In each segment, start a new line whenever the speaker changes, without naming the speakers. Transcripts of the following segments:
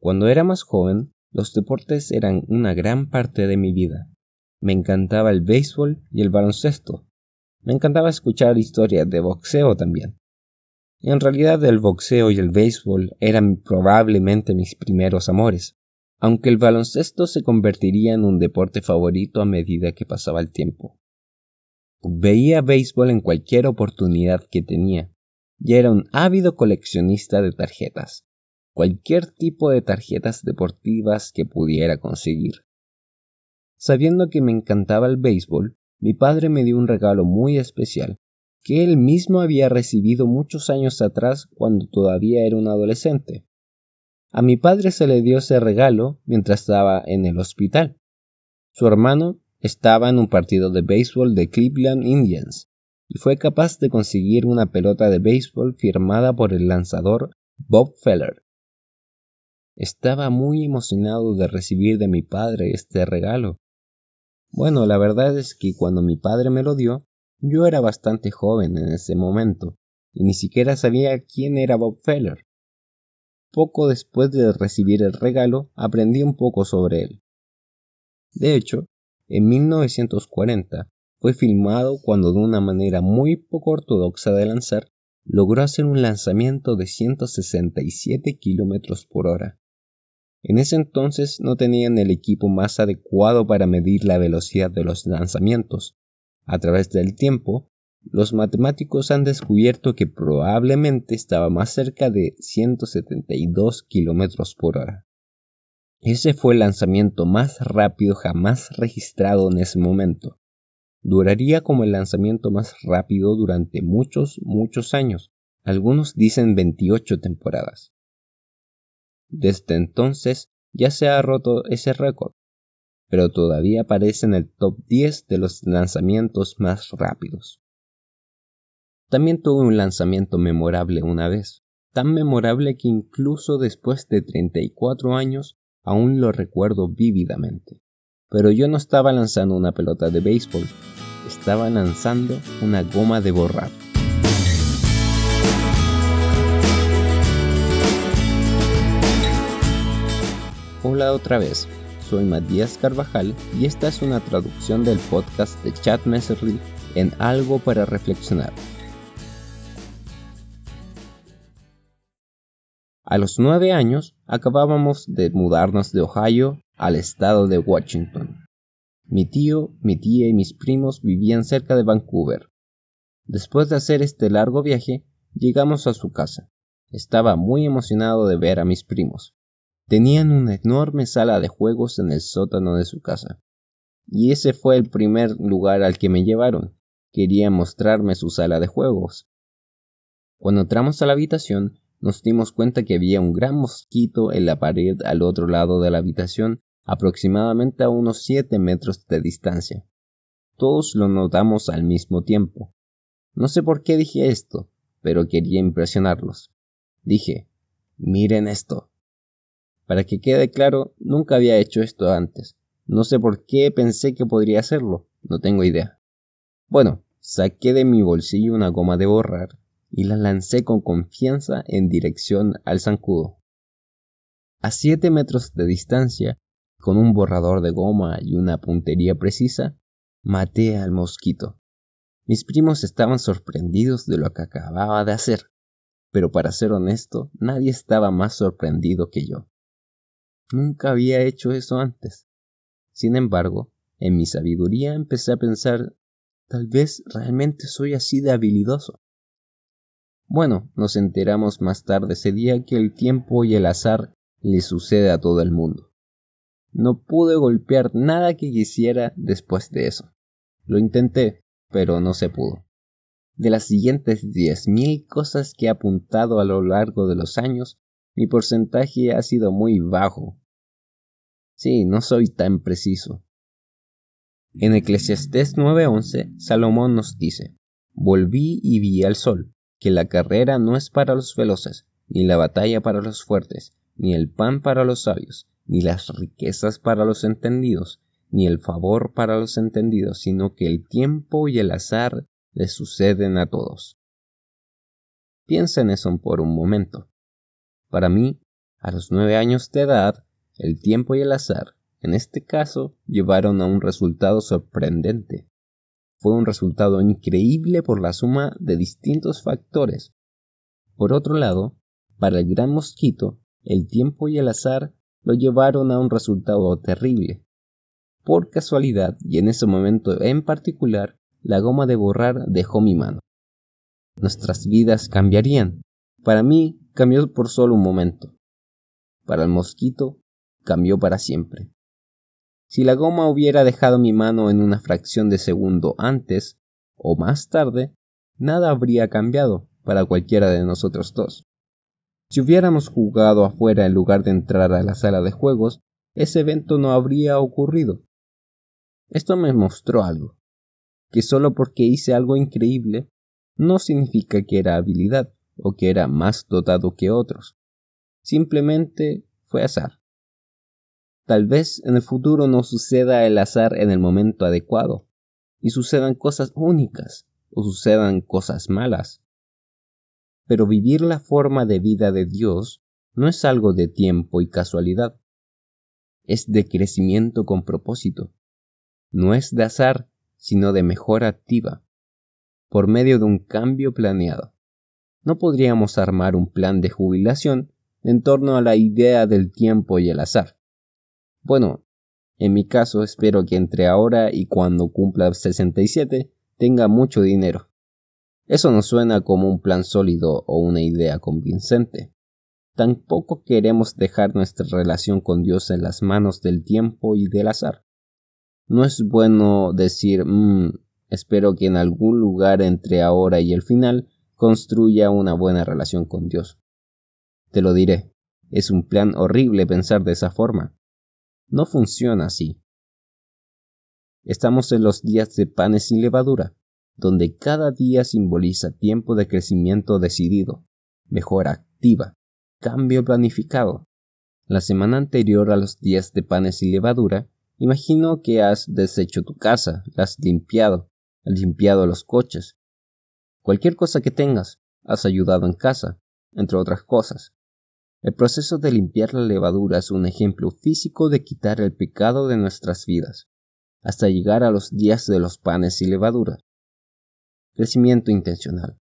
Cuando era más joven, los deportes eran una gran parte de mi vida. Me encantaba el béisbol y el baloncesto. Me encantaba escuchar historias de boxeo también. En realidad el boxeo y el béisbol eran probablemente mis primeros amores, aunque el baloncesto se convertiría en un deporte favorito a medida que pasaba el tiempo. Veía béisbol en cualquier oportunidad que tenía, y era un ávido coleccionista de tarjetas cualquier tipo de tarjetas deportivas que pudiera conseguir. Sabiendo que me encantaba el béisbol, mi padre me dio un regalo muy especial, que él mismo había recibido muchos años atrás cuando todavía era un adolescente. A mi padre se le dio ese regalo mientras estaba en el hospital. Su hermano estaba en un partido de béisbol de Cleveland Indians y fue capaz de conseguir una pelota de béisbol firmada por el lanzador Bob Feller. Estaba muy emocionado de recibir de mi padre este regalo. Bueno, la verdad es que cuando mi padre me lo dio, yo era bastante joven en ese momento, y ni siquiera sabía quién era Bob Feller. Poco después de recibir el regalo, aprendí un poco sobre él. De hecho, en 1940 fue filmado cuando de una manera muy poco ortodoxa de lanzar, logró hacer un lanzamiento de 167 kilómetros por hora. En ese entonces no tenían el equipo más adecuado para medir la velocidad de los lanzamientos. A través del tiempo, los matemáticos han descubierto que probablemente estaba más cerca de 172 kilómetros por hora. Ese fue el lanzamiento más rápido jamás registrado en ese momento. Duraría como el lanzamiento más rápido durante muchos, muchos años. Algunos dicen 28 temporadas. Desde entonces ya se ha roto ese récord, pero todavía aparece en el top 10 de los lanzamientos más rápidos. También tuve un lanzamiento memorable una vez, tan memorable que incluso después de 34 años aún lo recuerdo vívidamente. Pero yo no estaba lanzando una pelota de béisbol, estaba lanzando una goma de borrar. Hola otra vez, soy Matías Carvajal y esta es una traducción del podcast de Chat Messerly en Algo para Reflexionar. A los nueve años acabábamos de mudarnos de Ohio al estado de Washington. Mi tío, mi tía y mis primos vivían cerca de Vancouver. Después de hacer este largo viaje, llegamos a su casa. Estaba muy emocionado de ver a mis primos. Tenían una enorme sala de juegos en el sótano de su casa. Y ese fue el primer lugar al que me llevaron. Quería mostrarme su sala de juegos. Cuando entramos a la habitación, nos dimos cuenta que había un gran mosquito en la pared al otro lado de la habitación, aproximadamente a unos siete metros de distancia. Todos lo notamos al mismo tiempo. No sé por qué dije esto, pero quería impresionarlos. Dije, miren esto. Para que quede claro, nunca había hecho esto antes. No sé por qué pensé que podría hacerlo, no tengo idea. Bueno, saqué de mi bolsillo una goma de borrar y la lancé con confianza en dirección al zancudo. A siete metros de distancia, con un borrador de goma y una puntería precisa, maté al mosquito. Mis primos estaban sorprendidos de lo que acababa de hacer, pero para ser honesto, nadie estaba más sorprendido que yo. Nunca había hecho eso antes. Sin embargo, en mi sabiduría empecé a pensar, tal vez realmente soy así de habilidoso. Bueno, nos enteramos más tarde ese día que el tiempo y el azar le sucede a todo el mundo. No pude golpear nada que quisiera después de eso. Lo intenté, pero no se pudo. De las siguientes diez mil cosas que he apuntado a lo largo de los años, mi porcentaje ha sido muy bajo. Sí, no soy tan preciso. En Eclesiastés 9:11, Salomón nos dice, Volví y vi al sol, que la carrera no es para los veloces, ni la batalla para los fuertes, ni el pan para los sabios, ni las riquezas para los entendidos, ni el favor para los entendidos, sino que el tiempo y el azar le suceden a todos. Piensa en eso por un momento. Para mí, A los nueve años de edad, el tiempo y el azar, en este caso, llevaron a un resultado sorprendente. Fue un resultado increíble por la suma de distintos factores. Por otro lado, para el gran mosquito, el tiempo y el azar lo llevaron a un resultado terrible. Por casualidad, y en ese momento en particular, la goma de borrar dejó mi mano. Nuestras vidas cambiarían. Para mí cambió por solo un momento. Para el mosquito cambió para siempre. Si la goma hubiera dejado mi mano en una fracción de segundo antes o más tarde, nada habría cambiado para cualquiera de nosotros dos. Si hubiéramos jugado afuera en lugar de entrar a la sala de juegos, ese evento no habría ocurrido. Esto me mostró algo, que solo porque hice algo increíble no significa que era habilidad o que era más dotado que otros. Simplemente fue azar. Tal vez en el futuro no suceda el azar en el momento adecuado, y sucedan cosas únicas o sucedan cosas malas. Pero vivir la forma de vida de Dios no es algo de tiempo y casualidad, es de crecimiento con propósito. No es de azar, sino de mejora activa por medio de un cambio planeado. No podríamos armar un plan de jubilación en torno a la idea del tiempo y el azar. Bueno, en mi caso espero que entre ahora y cuando cumpla 67 tenga mucho dinero. Eso no suena como un plan sólido o una idea convincente. Tampoco queremos dejar nuestra relación con Dios en las manos del tiempo y del azar. No es bueno decir, mmm, Espero que en algún lugar entre ahora y el final construya una buena relación con Dios. Te lo diré, es un plan horrible pensar de esa forma. No funciona así. Estamos en los días de panes sin levadura, donde cada día simboliza tiempo de crecimiento decidido, mejora activa, cambio planificado. La semana anterior a los días de panes sin levadura, imagino que has deshecho tu casa, la has limpiado, limpiado los coches. Cualquier cosa que tengas, has ayudado en casa, entre otras cosas. El proceso de limpiar la levadura es un ejemplo físico de quitar el pecado de nuestras vidas, hasta llegar a los días de los panes y levadura. Crecimiento intencional,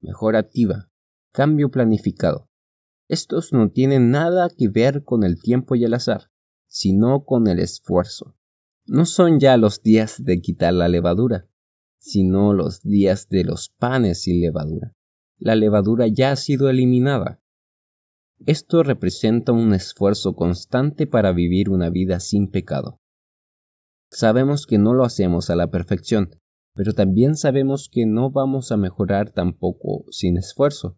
mejora activa, cambio planificado. Estos no tienen nada que ver con el tiempo y el azar, sino con el esfuerzo. No son ya los días de quitar la levadura, sino los días de los panes sin levadura. La levadura ya ha sido eliminada. Esto representa un esfuerzo constante para vivir una vida sin pecado. Sabemos que no lo hacemos a la perfección, pero también sabemos que no vamos a mejorar tampoco sin esfuerzo.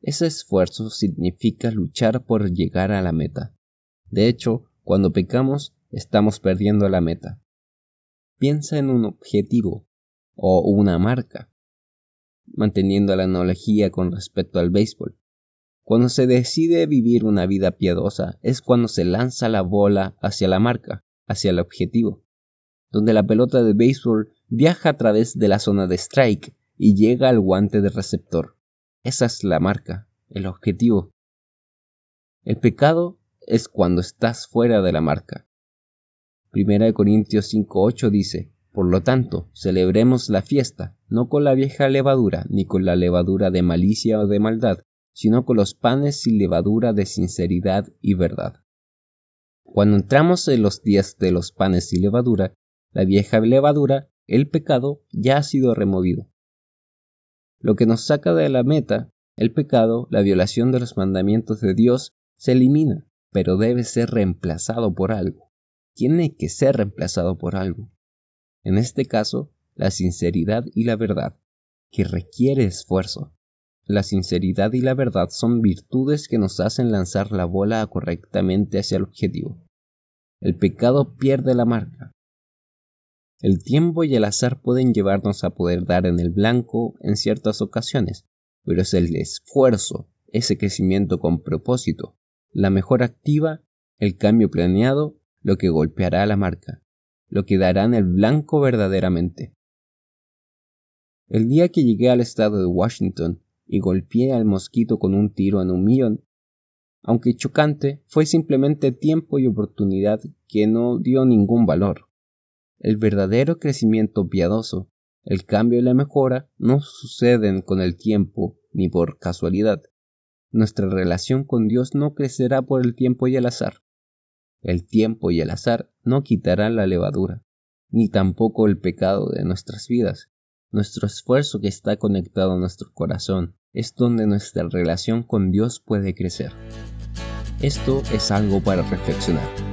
Ese esfuerzo significa luchar por llegar a la meta. De hecho, cuando pecamos, estamos perdiendo la meta. Piensa en un objetivo, o una marca, manteniendo la analogía con respecto al béisbol. Cuando se decide vivir una vida piadosa es cuando se lanza la bola hacia la marca, hacia el objetivo, donde la pelota de béisbol viaja a través de la zona de strike y llega al guante de receptor. Esa es la marca, el objetivo. El pecado es cuando estás fuera de la marca. Primera de Corintios 5.8 dice, por lo tanto, celebremos la fiesta, no con la vieja levadura, ni con la levadura de malicia o de maldad, sino con los panes sin levadura de sinceridad y verdad. Cuando entramos en los días de los panes sin levadura, la vieja levadura, el pecado, ya ha sido removido. Lo que nos saca de la meta, el pecado, la violación de los mandamientos de Dios, se elimina, pero debe ser reemplazado por algo. Tiene que ser reemplazado por algo en este caso, la sinceridad y la verdad, que requiere esfuerzo. La sinceridad y la verdad son virtudes que nos hacen lanzar la bola correctamente hacia el objetivo. El pecado pierde la marca. El tiempo y el azar pueden llevarnos a poder dar en el blanco en ciertas ocasiones, pero es el esfuerzo, ese crecimiento con propósito, la mejora activa, el cambio planeado, lo que golpeará la marca lo que darán el blanco verdaderamente. El día que llegué al estado de Washington y golpeé al mosquito con un tiro en un millón, aunque chocante, fue simplemente tiempo y oportunidad que no dio ningún valor. El verdadero crecimiento piadoso, el cambio y la mejora no suceden con el tiempo ni por casualidad. Nuestra relación con Dios no crecerá por el tiempo y el azar. El tiempo y el azar no quitarán la levadura, ni tampoco el pecado de nuestras vidas. Nuestro esfuerzo que está conectado a nuestro corazón es donde nuestra relación con Dios puede crecer. Esto es algo para reflexionar.